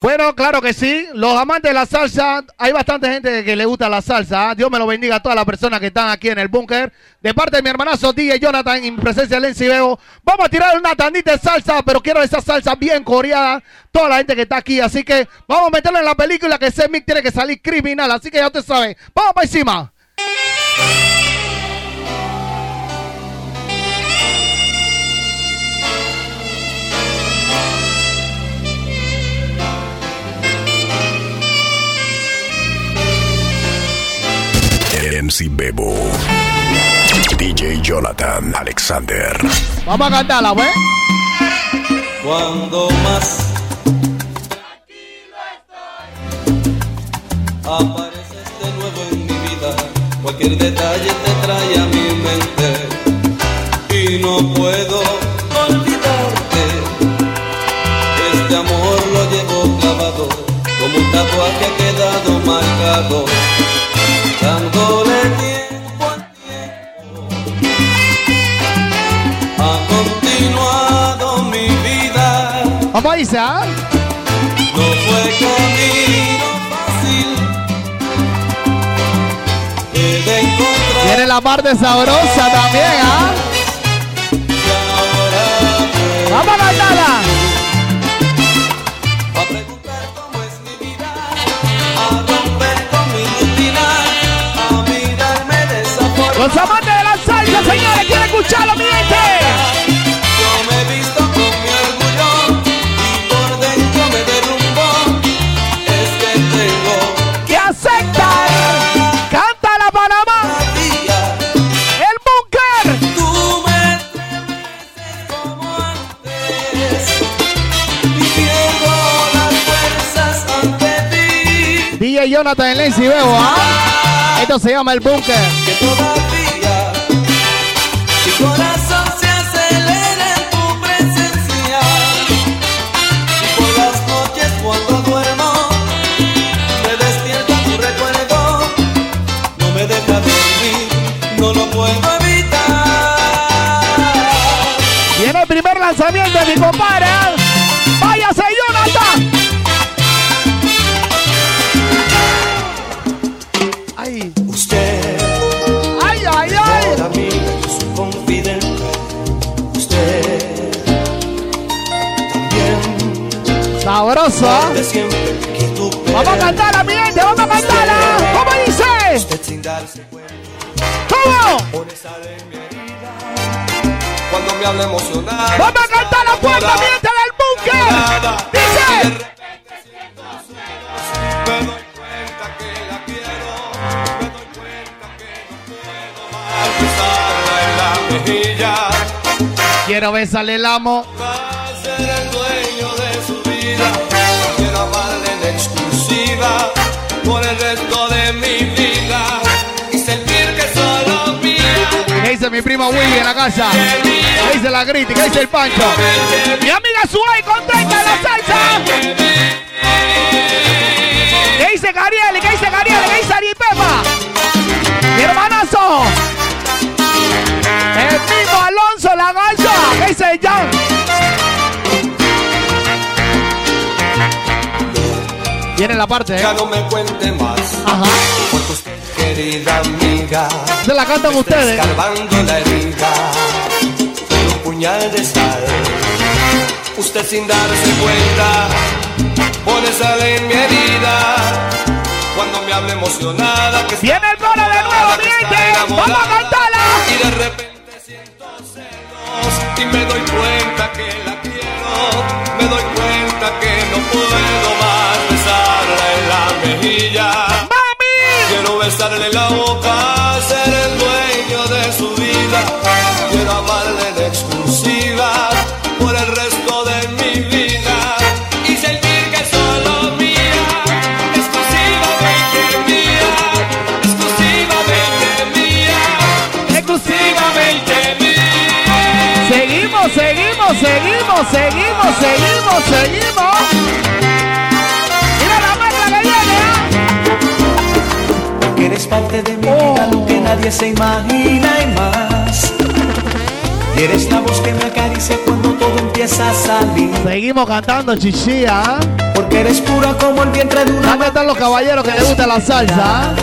Bueno, claro que sí. Los amantes de la salsa, hay bastante gente que le gusta la salsa. ¿ah? Dios me lo bendiga a todas las personas que están aquí en el búnker. De parte de mi hermanazo DJ Jonathan, en presencia de Lenzi Bebo, vamos a tirar una tandita de salsa, pero quiero esa salsa bien coreada. Toda la gente que está aquí, así que vamos a meterlo en la película que ese mic tiene que salir criminal. Así que ya usted sabe. Vamos para encima. MC Bebo. DJ Jonathan Alexander. Vamos a cantarla, güey. Cuando más apareces de nuevo en mi vida, cualquier detalle te trae a mi mente y no puedo olvidarte. Este amor lo llevo clavado como un tatuaje ha quedado marcado, Vamos a irse, ¿ah? No fue camino fácil el de encontrar Tiene la parte sabrosa también, ¿ah? Vamos a cantarla. voy a preguntar cómo es mi vida, a romper con mi rutina, a mirarme de esa forma. Los amantes de la salsa, señores, quieren escucharlo, mi gente. DJ Jonathan en Lenzi Bebo, ¿ah? Esto se llama el búnker. Que todavía mi corazón se acelera en tu presencia. Y por las noches cuando duermo me despierta tu recuerdo. No me deja dormir, no lo puedo evitar. Viene el primer lanzamiento de mi compadre. ¿ah? ¡Váyase, Jonathan! ¿Ah? ¡Vamos a cantarla, mi gente! ¡Vamos a cantarla! ¿Cómo dice? ¿Cómo? cuando me habla. ¡Vamos a cantar la puerta, mi gente del búnker! ¡Dice! Quiero, me doy cuenta exclusiva por el resto de mi vida y sentir que solo mía. ¿Qué dice mi primo Willy en la casa? ¿Qué dice la Griti? ¿Qué dice el Pancho? Mi amiga Suay contenta la salsa. La parte, ¿eh? Ya no me cuente más. Ajá. Porque usted, querida amiga, Se la cantan ustedes. escarbando la herida con un puñal de sal. Usted sin darse cuenta pone sal en mi herida cuando me habla emocionada que Viene el coro de nuevo, mi gente. Vamos a cantarla. y de repente siento celos y me doy cuenta que la quiero, me doy cuenta que no puedo más Besarle la boca, ser el dueño de su vida. Quiero amarle en exclusiva por el resto de mi vida. Y sentir que es solo mía, exclusivamente mía, exclusivamente mía, exclusivamente mía. Seguimos, seguimos, seguimos, seguimos, seguimos, seguimos. Parte de mi vida, lo que nadie se imagina y más. Y eres la voz que me acaricia cuando todo empieza a salir. Seguimos cantando chichilla. ¿ah? porque eres pura como el vientre de una ¿Dónde están los caballeros que les gusta la salsa? ah?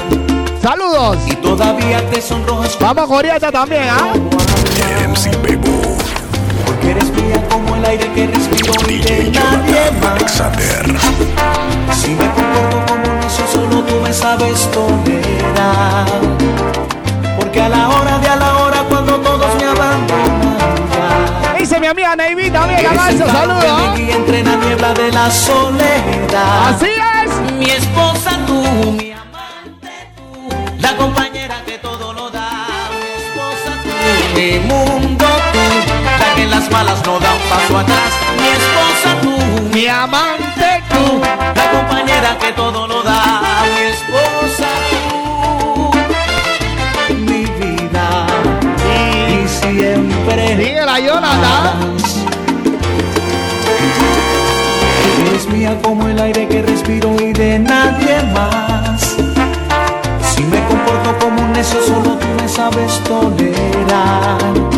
Saludos. y todavía te sonrojas Vamos con esta también, ¿ah? MC Bebo. porque eres mía como el aire que respiro y de DJ nadie más. Alexander. Si me comporto como me sabes tolerar. Porque a la hora de a la hora, cuando todos me abandonan. Dice mi amiga Neivita, amiga faro saludos. entre la niebla de la soledad. Así es. Mi esposa tú, mi amante tú, la compañera que todo lo da. Mi esposa tú, mi mundo tú, la que en las malas no da un paso atrás. Compañera que todo lo da. Mi esposa tú, mi vida y siempre. Dígela, Jonathan. Eres mía como el aire que respiro y de nadie más. Si me comporto como un necio, solo tú me sabes tolerar.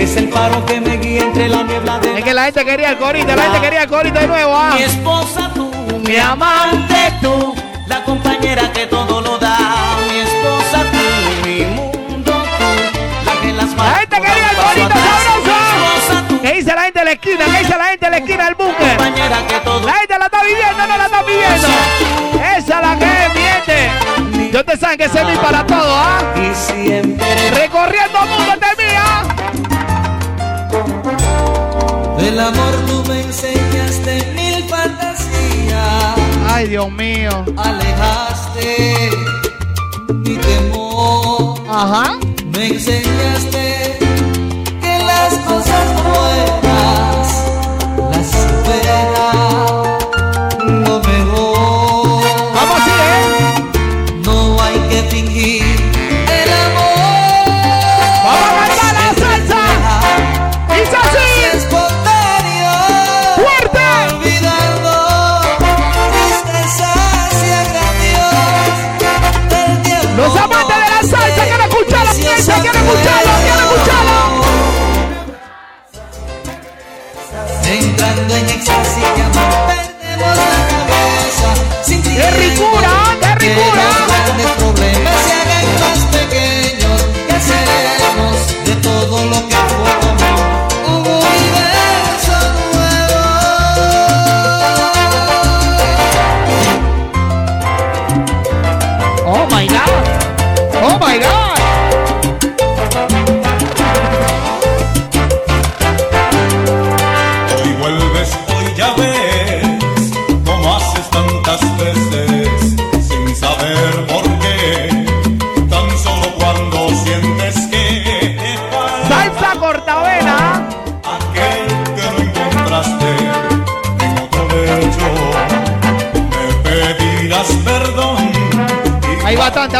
Eres el faro que me guía entre la niebla de Es que la gente quería el corito, la gente quería el corito de nuevo, ¿ah? mi esposa tú, mi amante tú, la compañera que todo lo da. Mi esposa tú, mi mundo tú, la que las manos. gente quería el atrás. sabroso. Mi ¿Qué dice la gente de la esquina? ¿Qué dice la gente de la esquina del búnker? La gente la está viviendo, no la está viviendo. Esa es la que miente. Yo te saben que ese es mi para todo, ¿ah? y siempre. Recorriendo el mundo Del amor tú me enseñaste mil fantasías, Ay, Dios mío. alejaste mi temor, Ajá. me enseñaste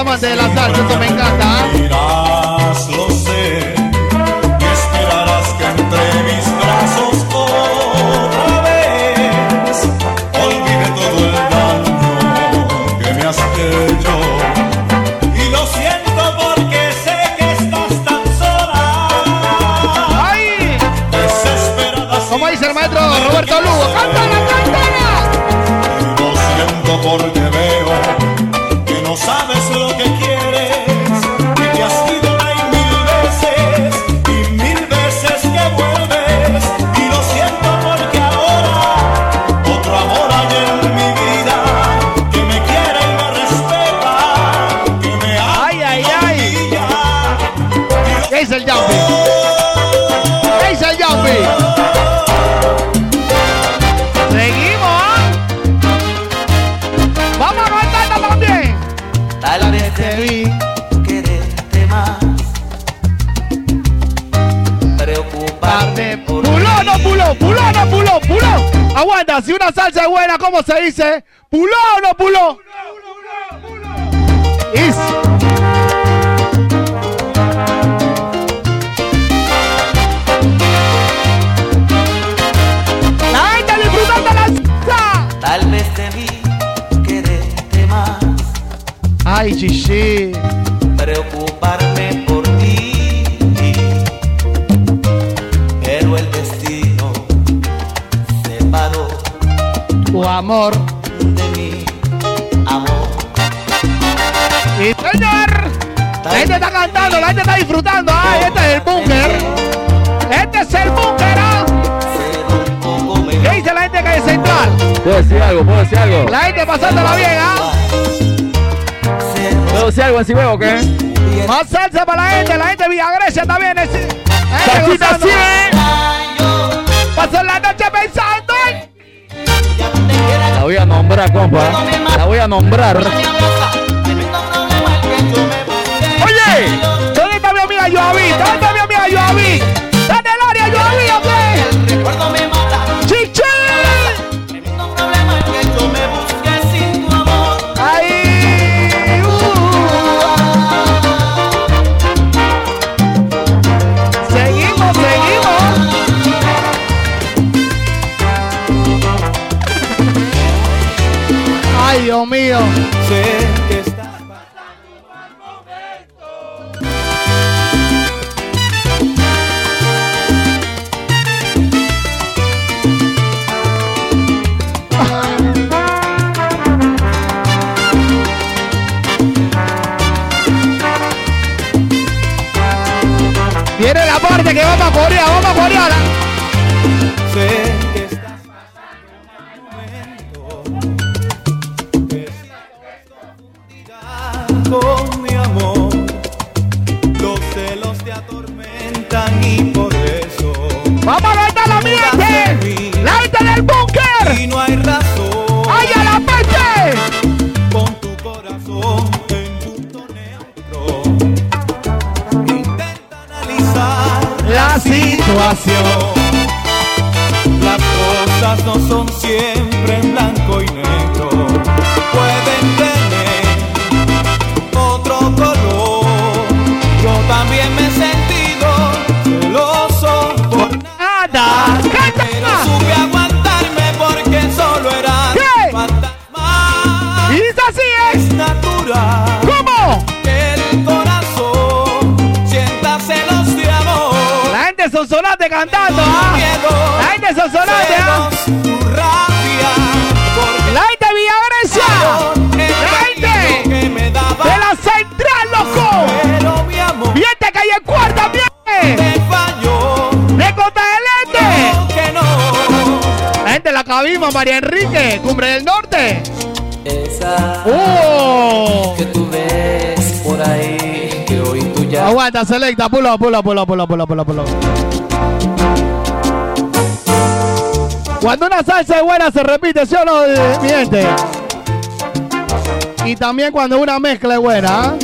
Amante de la salsa, debí quererte más, preocuparme por Puló, no puló, puló, no puló, puló. Aguanta, si una salsa es buena, ¿cómo se dice? Puló o no puló. Is. La Ay, Gigi. Preocuparme por ti, pero el destino separó tu amor de mi amor. Y señor, la gente está cantando, la gente está disfrutando. Ay, este es el búnker. Este es el búnker. ¿ah? ¿Qué dice la gente de calle central? Puedo decir algo, puedo decir algo. La gente pasándola bien, ¿ah? ¿Puedo decir algo así veo o qué? Más salsa para la gente, la gente de Villa Grecia también. Es, gente ¡Salsita gozando. sí, eh! Pasó la noche pensando en... La voy a nombrar, compa. La voy a nombrar. Oye, ¿Dónde está mi amiga Joaví? Atormentan y por eso Vamos a levantar la gente. La gente del búnker. y no hay razón. ¡Ay, a la parte! Pon tu corazón en punto neutro. Intenta analizar La situación. Las cosas no son siempre en blanco y negro. Cantando, ¿ah? La gente ¿ah? tu rabia, porque La gente de Villa Grecia. La gente de la central, loco. de calle cuarta, falló, De Cota del Este. La gente de la cabima, María Enrique, Cumbre del Norte. Esa ¡Oh! que tú ves por ahí, ya Aguanta, selecta, pulo, pulo, pulo, pulo, pulo, pulo, pulo. Cuando una salsa es buena se repite, ¿sí o no, eh, mi gente? Y también cuando una mezcla es buena, ¿ah?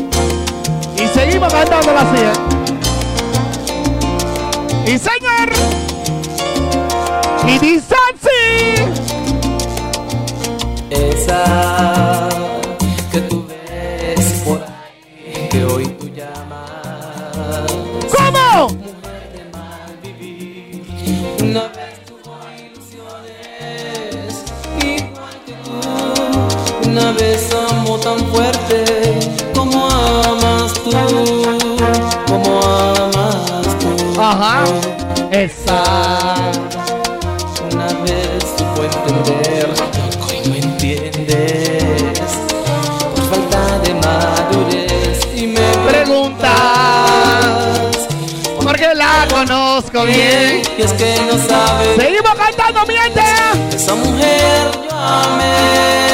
Y seguimos cantándola así, ¿eh? Y señor. Y dice así. Vez amó tan fuerte como amas tú, como amas tú. Ajá. Esa. Una vez supo entender lo que hoy no entiendes por falta de madurez y me Preguntas. Porque la conozco bien. y es que no sabes Seguimos cantando, mi gente. esa mujer yo amé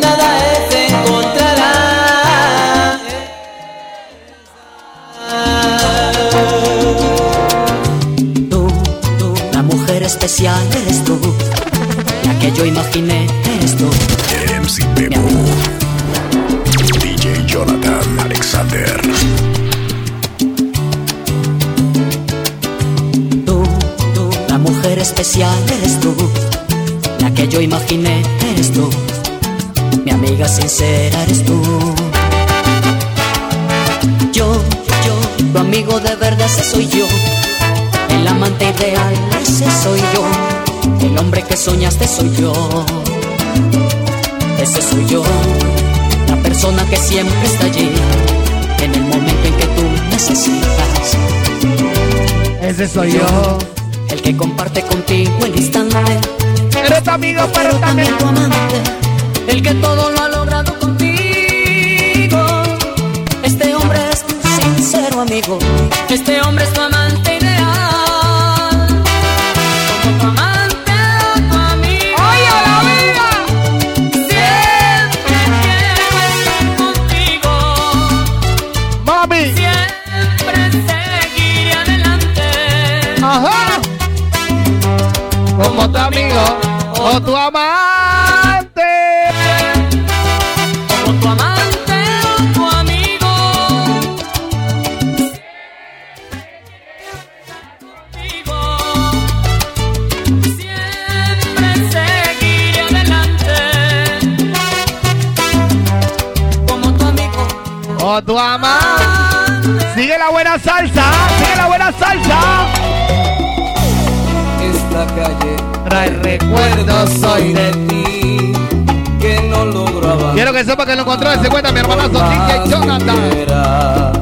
nada es encontrará Tú, tú, la mujer especial eres tú. La que yo imaginé que yo imaginé eres tú. Mi amiga sincera eres tú. Yo, yo, tu amigo de verdad ese soy yo. El amante ideal, ese soy yo. El hombre que soñaste soy yo. Ese soy yo. La persona que siempre está allí. En el momento en que tú necesitas. Ese soy yo. El que comparte contigo el instante. Eres tu amigo, pero también tu amante. El que todo lo ha logrado contigo. Este hombre es tu sincero amigo. Este hombre es tu amante o tu amante. Como tu amante o tu amigo. Contigo. Siempre seguiré adelante. Como tu amigo. O tu amante. Sigue la buena salsa. Sigue la buena salsa. Trae recuerdos soy de ti que no logro. Quiero que sepa que lo encontró se cuenta mi hermanazo DJ Jonathan.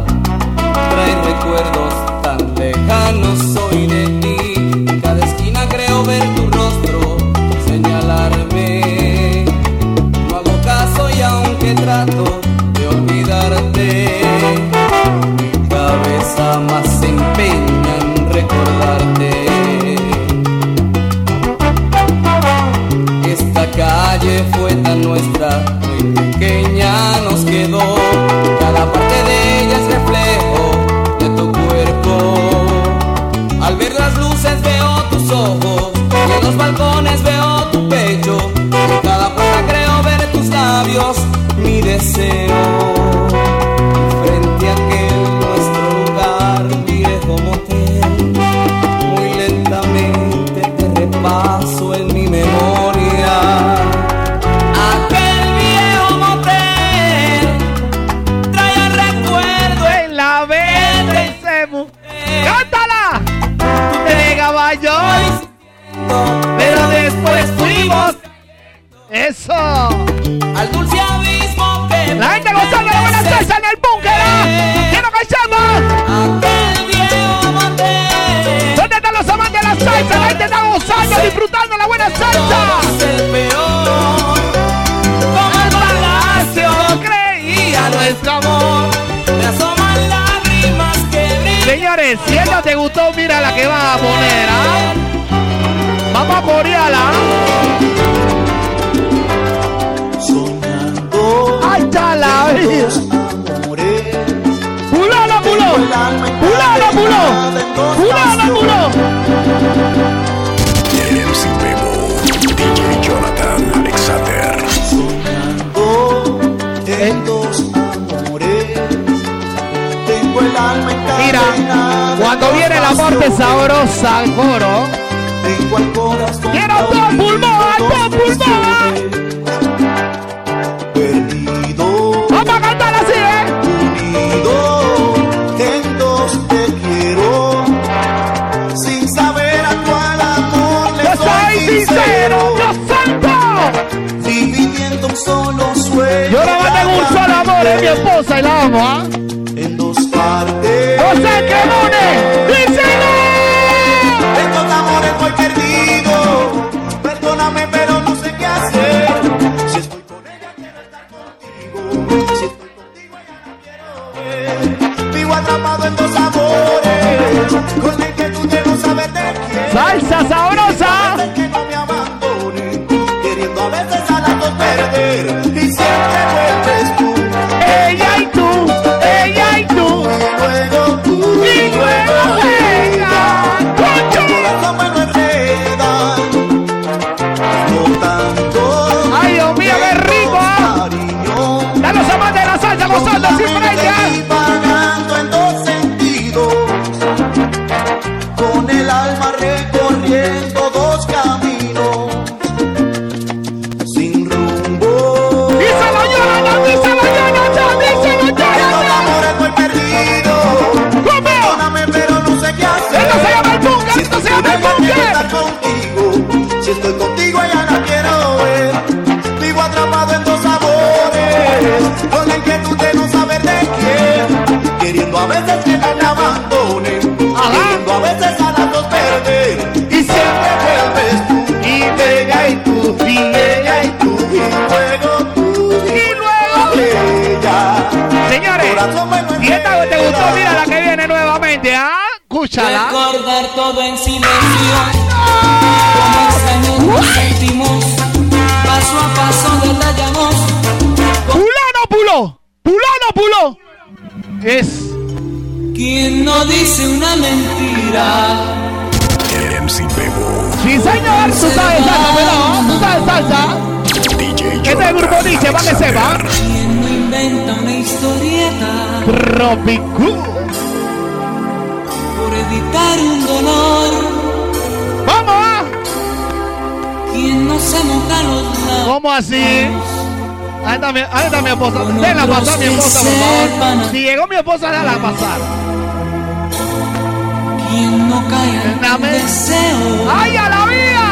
Cuando en viene la parte sabrosa al coro, ¡Quiero dos pulmón, dos! Perdido, vamos a cantar así, ¿eh? en dos te quiero. Sin saber a cuál amor le Yo soy sincero, yo santo. Dividiendo un solo sueño. Yo no tengo un solo amor, es mi esposa y la amo, ¿ah? En dos partes. José Cremone, díselo. En dos amores voy perdido. Perdóname, pero no sé qué hacer. Si estoy con ella, quiero estar contigo. Si estoy contigo, ella no quiero ver. Vivo atrapado en dos amores. Con la inquietud de no saber de quién. Salsa sabrosa. Que no me abandone. Queriendo a veces a las dos perder. Alma recorriendo dos caminos, mira la que viene nuevamente, ¿ah? Escúchala. Recordar todo en silencio. Como extraños nos sentimos. Paso a paso detallamos. Pulano puló. Pulano puló. Es. Quien no dice una mentira. MC Bebo. Sí, señor. Tú sabes salsa, pelado. Tú sabes salsa. DJ Este grupo dice, para que sepa. Quien no inventa una historieta. Tropicu. Por evitar un dolor. Vamos. Quien no se moja los labios. ¿Cómo así? Ahí está mi, ahí está mi esposa. Déjala pasar mi esposa, por favor. Si llegó mi esposa, déjala pasar. Quien no cae en el deseo. ¡Ay, a la vida!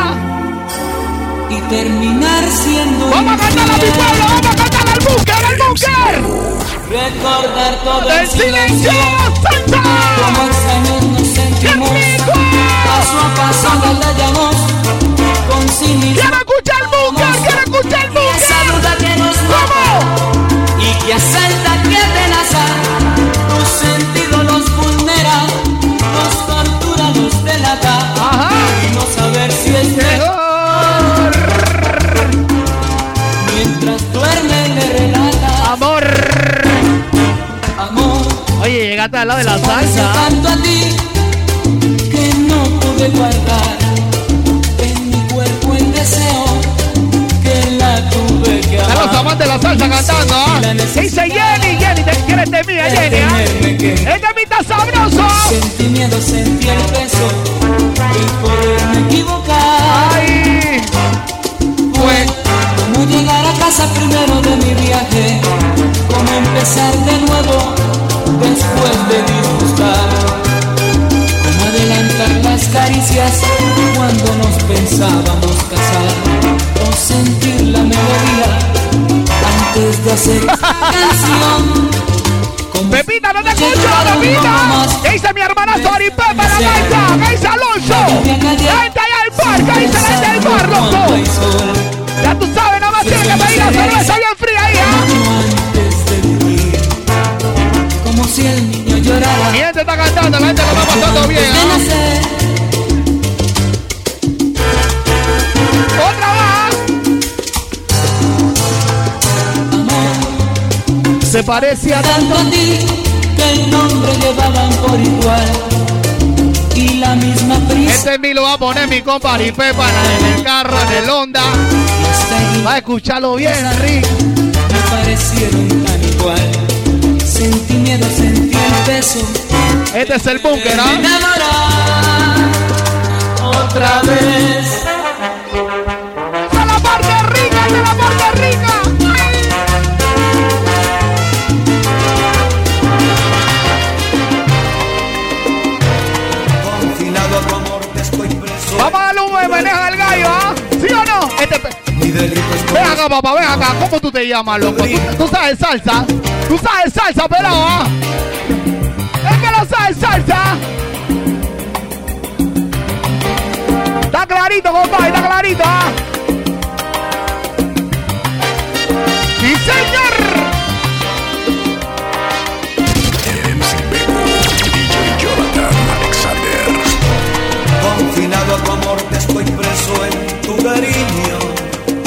Y terminar siendo ¡Vamos a cantar a mi pueblo! ¡Vamos a cantar al búnker, al búnker! Recordar todo ¡El silencio! Como extraños nos sentimos. Paso a paso detallamos. Con cinismo. ¡Quiero escuchar el búnker! ¡Quiero escuchar el Esa duda que nos ¡Vamos! y que asalta, que amenaza. Tu sentido los vulnera, nos tortura, nos delata. Ajá. Y no saber si es Mejor. mientras duerme Oye, llegaste al lado de la salsa. tanto a ti que no pude guardar en mi cuerpo el deseo que la tuve que Están los amantes de la salsa cantando, ¿ah? Dice Jenny, Jenny, te quieres de mí, Jenny, ¿ah? Este está sabroso. Sentí miedo, sentí el peso pensábamos casar, o sentir la melodía antes de hacer canción. Pepita, no te escucho, Pepita. ¿Qué dice mi hermanazo Ari Pepe, la gaita? ¿Qué dice Alonso? Gente allá del bar, ¿qué dice la gente del bar, loco? Ya tú sabes, nada más tienes que pedir la cerveza bien fría ahí, ¿ah? como si el niño llorara. Mi gente está cantando, la gente lo está pasando bien, antes Se parece a tanto a ti que el nombre llevaban por igual y la misma prisa Este mí lo va a poner mi compa Ari Pepa en el carro, en el Honda. ahí Va a escucarlo bien, Rick. me parecieron tan igual. Sentí miedo, sentí el peso Este es el búnker, ¿ah? enamorar otra vez. ¡De la parte rica, de la parte rica! Ven acá, papá, ven acá. ¿Cómo tú te llamas, loco? ¿Tú, tú sabes salsa? ¿Tú sabes salsa, pelado, ah? ¿Es que no sabes salsa? Está clarito, compadre, está clarito, ¿ah? ¡Sí, señor!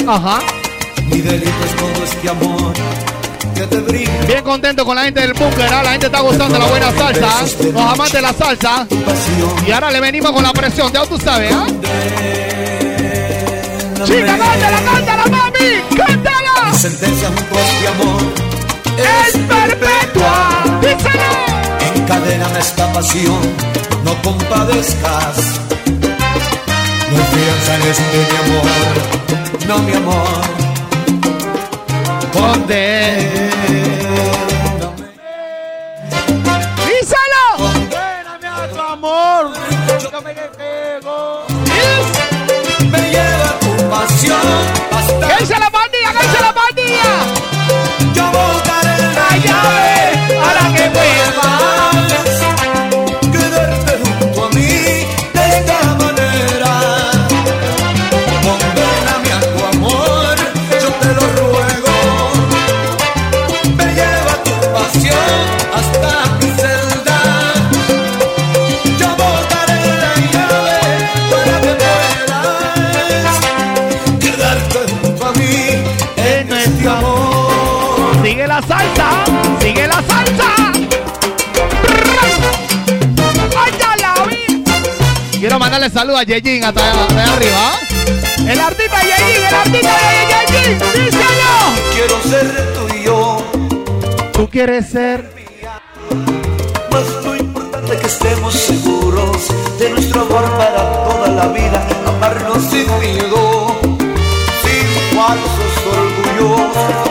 Ajá. Mi delito es todo este amor que te brindo. Bien contento con la gente del búnker, ¿ah? La gente está gustando la buena salsa, ¿ah? Los amantes de la salsa. Y ahora le venimos con la presión, ya tú sabes, ¿ah? Chica, cántala, cántala, mami, cántala. Sentencia junto a este amor Es perpetua. Díselo. Encadéname esta pasión, no compadezcas. No fianza en este mi amor, no mi amor. Conde. Díselo. Condéname a tu amor, me lleva tu pasión ¿Qué hasta dice la pandilla? ¿Qué dice la pandilla? La salsa, sigue la salsa. ¡Ay, ya la vi! Quiero mandarle saludos a Yejin hasta allá arriba. El artista Yejin, el artista de Yejin, díselo. Quiero ser tuyo, Tú quieres ser más lo importante que estemos seguros de nuestro amor para toda la vida, amarnos sin miedo, sin falsos orgullos.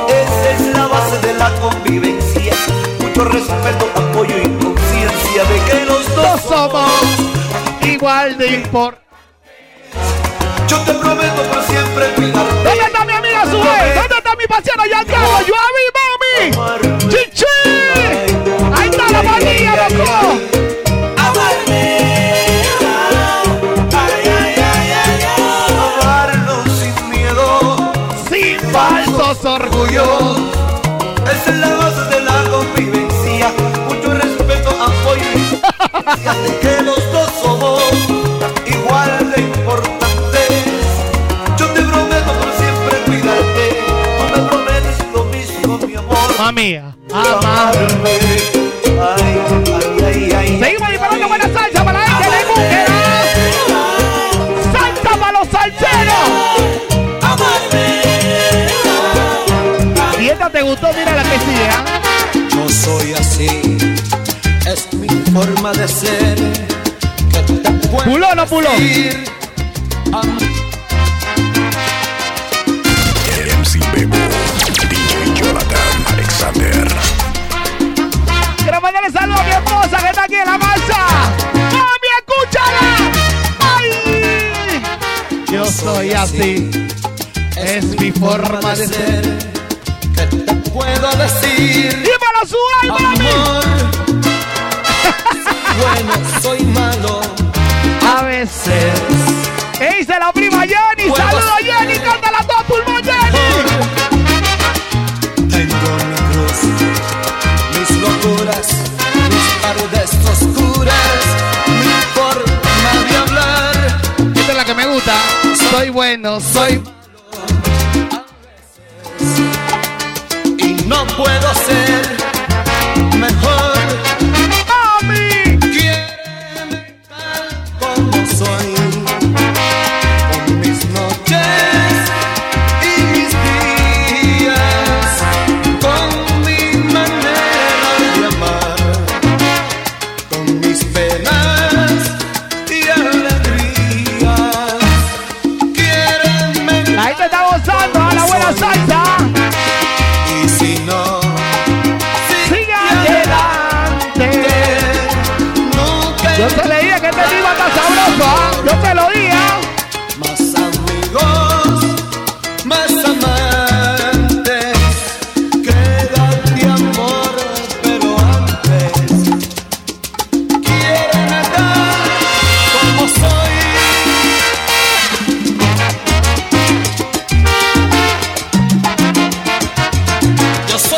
Esa es la base de la convivencia, mucho respeto, apoyo y conciencia de que los dos somos igual de importantes. Yo te prometo por siempre cuidarte. ¿Dónde está mi amiga Sue? ¿Dónde está mi paciente Giancarlo? ¡Yo a mi mami! ¡Chichi! ¡Ahí está la manilla, loco! Esa es la base de la convivencia. Mucho respeto, apoyo y que los dos somos igual de importantes. Yo te prometo por siempre cuidarte. Tú me prometes lo mismo, mi amor. Amar. Amarme. Gustó, mira la que sigue, ¿ah? No soy así, es mi forma de ser. Que te puedo ¿Puló o no puló? decir. MC Bebo, DJ Jonathan Alexander. Quiero mandarle saludos a mi esposa que está aquí en la masa. ¡Mami, escúchala! ¡Ay! Yo soy así. Es mi forma de ser. Puedo decir, ¡Dímelo su alma, mami! amor. bueno, soy malo. A veces. ¿Qué dice la prima Jenny? ¡Saludos, Jenny! ¡Cántala todo pulmón, Jenny! Tengo mi cruz, mis locuras, mis paredes oscuras, mi forma de hablar. Esta es la que me gusta. Soy bueno, soy. Puedo ser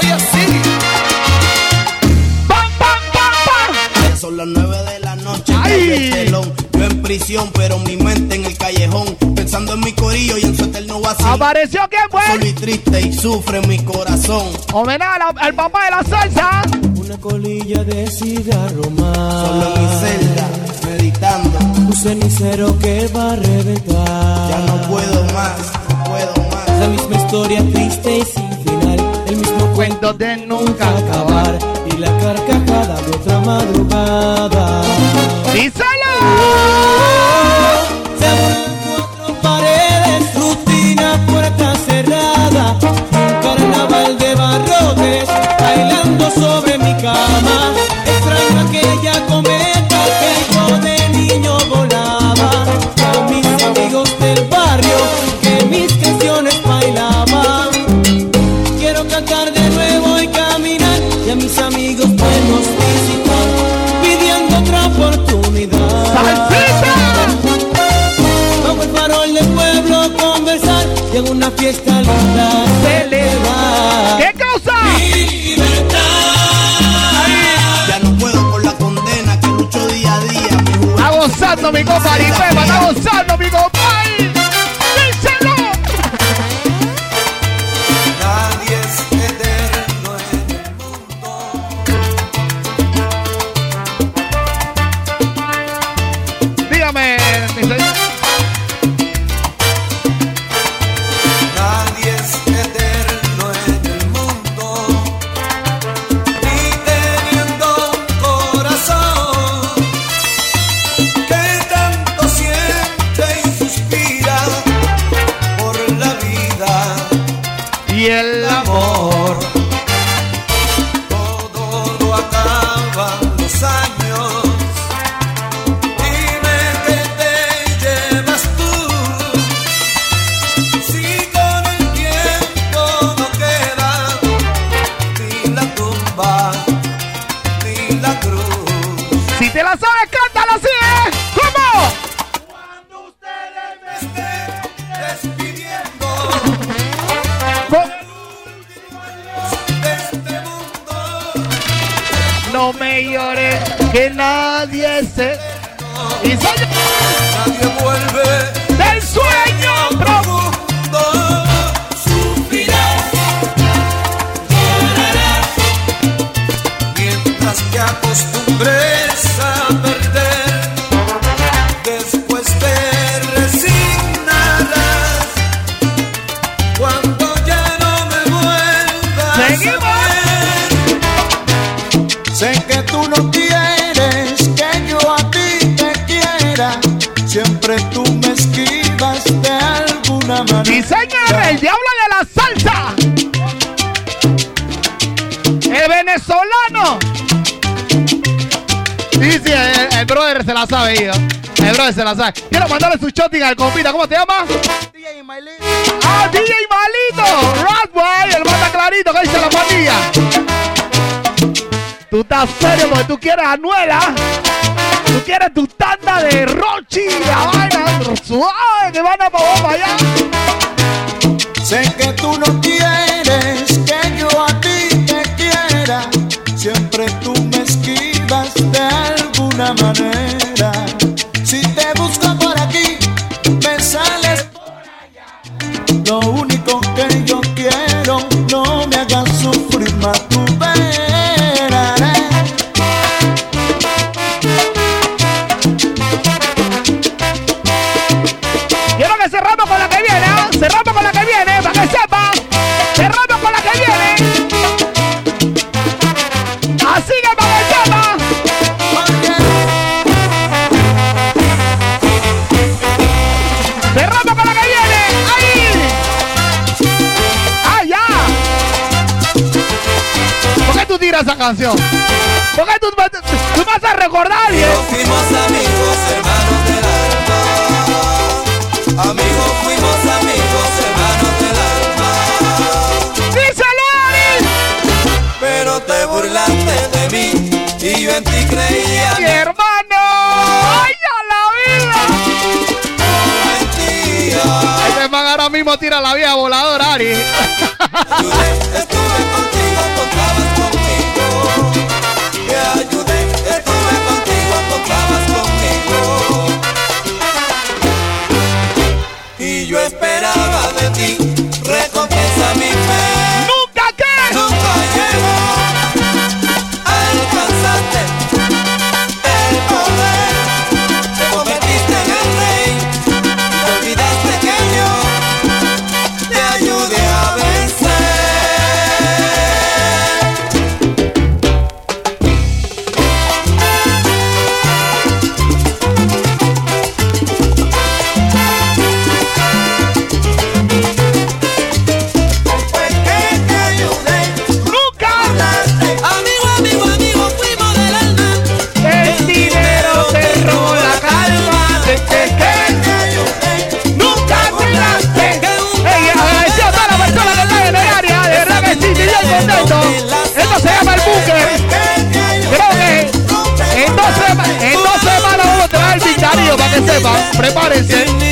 soy así. ¡Pam, pam, pam, pam! Son las nueve de la noche, Ay. telón. Yo en prisión, pero mi mente en el callejón. Pensando en mi corillo y en su eterno vacío. Apareció quién Solo fue. y triste y sufre mi corazón. Homenaje al, papá de la salsa. Una colilla de cigarro Solo en mi más. celda, meditando. Un cenicero que va a reventar. Ya no puedo más, no puedo más. La misma historia triste y sin Cuento de nunca acabar. Y la carcajada de otra madrugada. ¡Díselo! Se abren cuatro paredes, rutina, puerta cerrada. Un carnaval de barrotes, bailando sobre mi cama. Y en una fiesta linda celebrar. ¿Qué cosa? Ya no puedo con la condena que lucho día a día. Mi Está gozando mi compadre Pepa, está gozando ¿Te la sabe? Cántala así, ¿eh? ¿Cómo? Cuando ustedes me estén despidiendo ¿Cómo? De este mundo, no me llores, que nadie se... Y soy... Nadie vuelve... Siempre tú me esquivas de alguna manera. Y el diablo de la salsa. El venezolano. Sí, sí, el, el brother se la sabe, Ido. El brother se la sabe. Quiero mandarle su shotting al compita. ¿Cómo te llamas? Ah, DJ Malito. Rodway, el mata clarito que dice la pandilla. Tú estás serio porque tú quieres Anuela. Tú quieres tu tanda de Rochi, la vaina suave que van a para allá. Sé que tú no quieres que yo a ti te quiera. Siempre tú me esquivas de alguna manera. Si te busco por aquí, me sales por allá. Lo único ¿Por qué tú tiras esa canción? ¿Por qué tú, tú vas a recordar? ¿eh? Fuimos amigos, hermanos del alma. Amigos, fuimos amigos, hermanos del alma. ¡Díselo, Ari! Pero te burlaste de mí y yo en ti creía. ¡Mi hermano! ¡Ay, a la vida! mentía. Este man ahora mismo tira la vieja voladora, Ari. Estuve contigo, contabas Prepárense.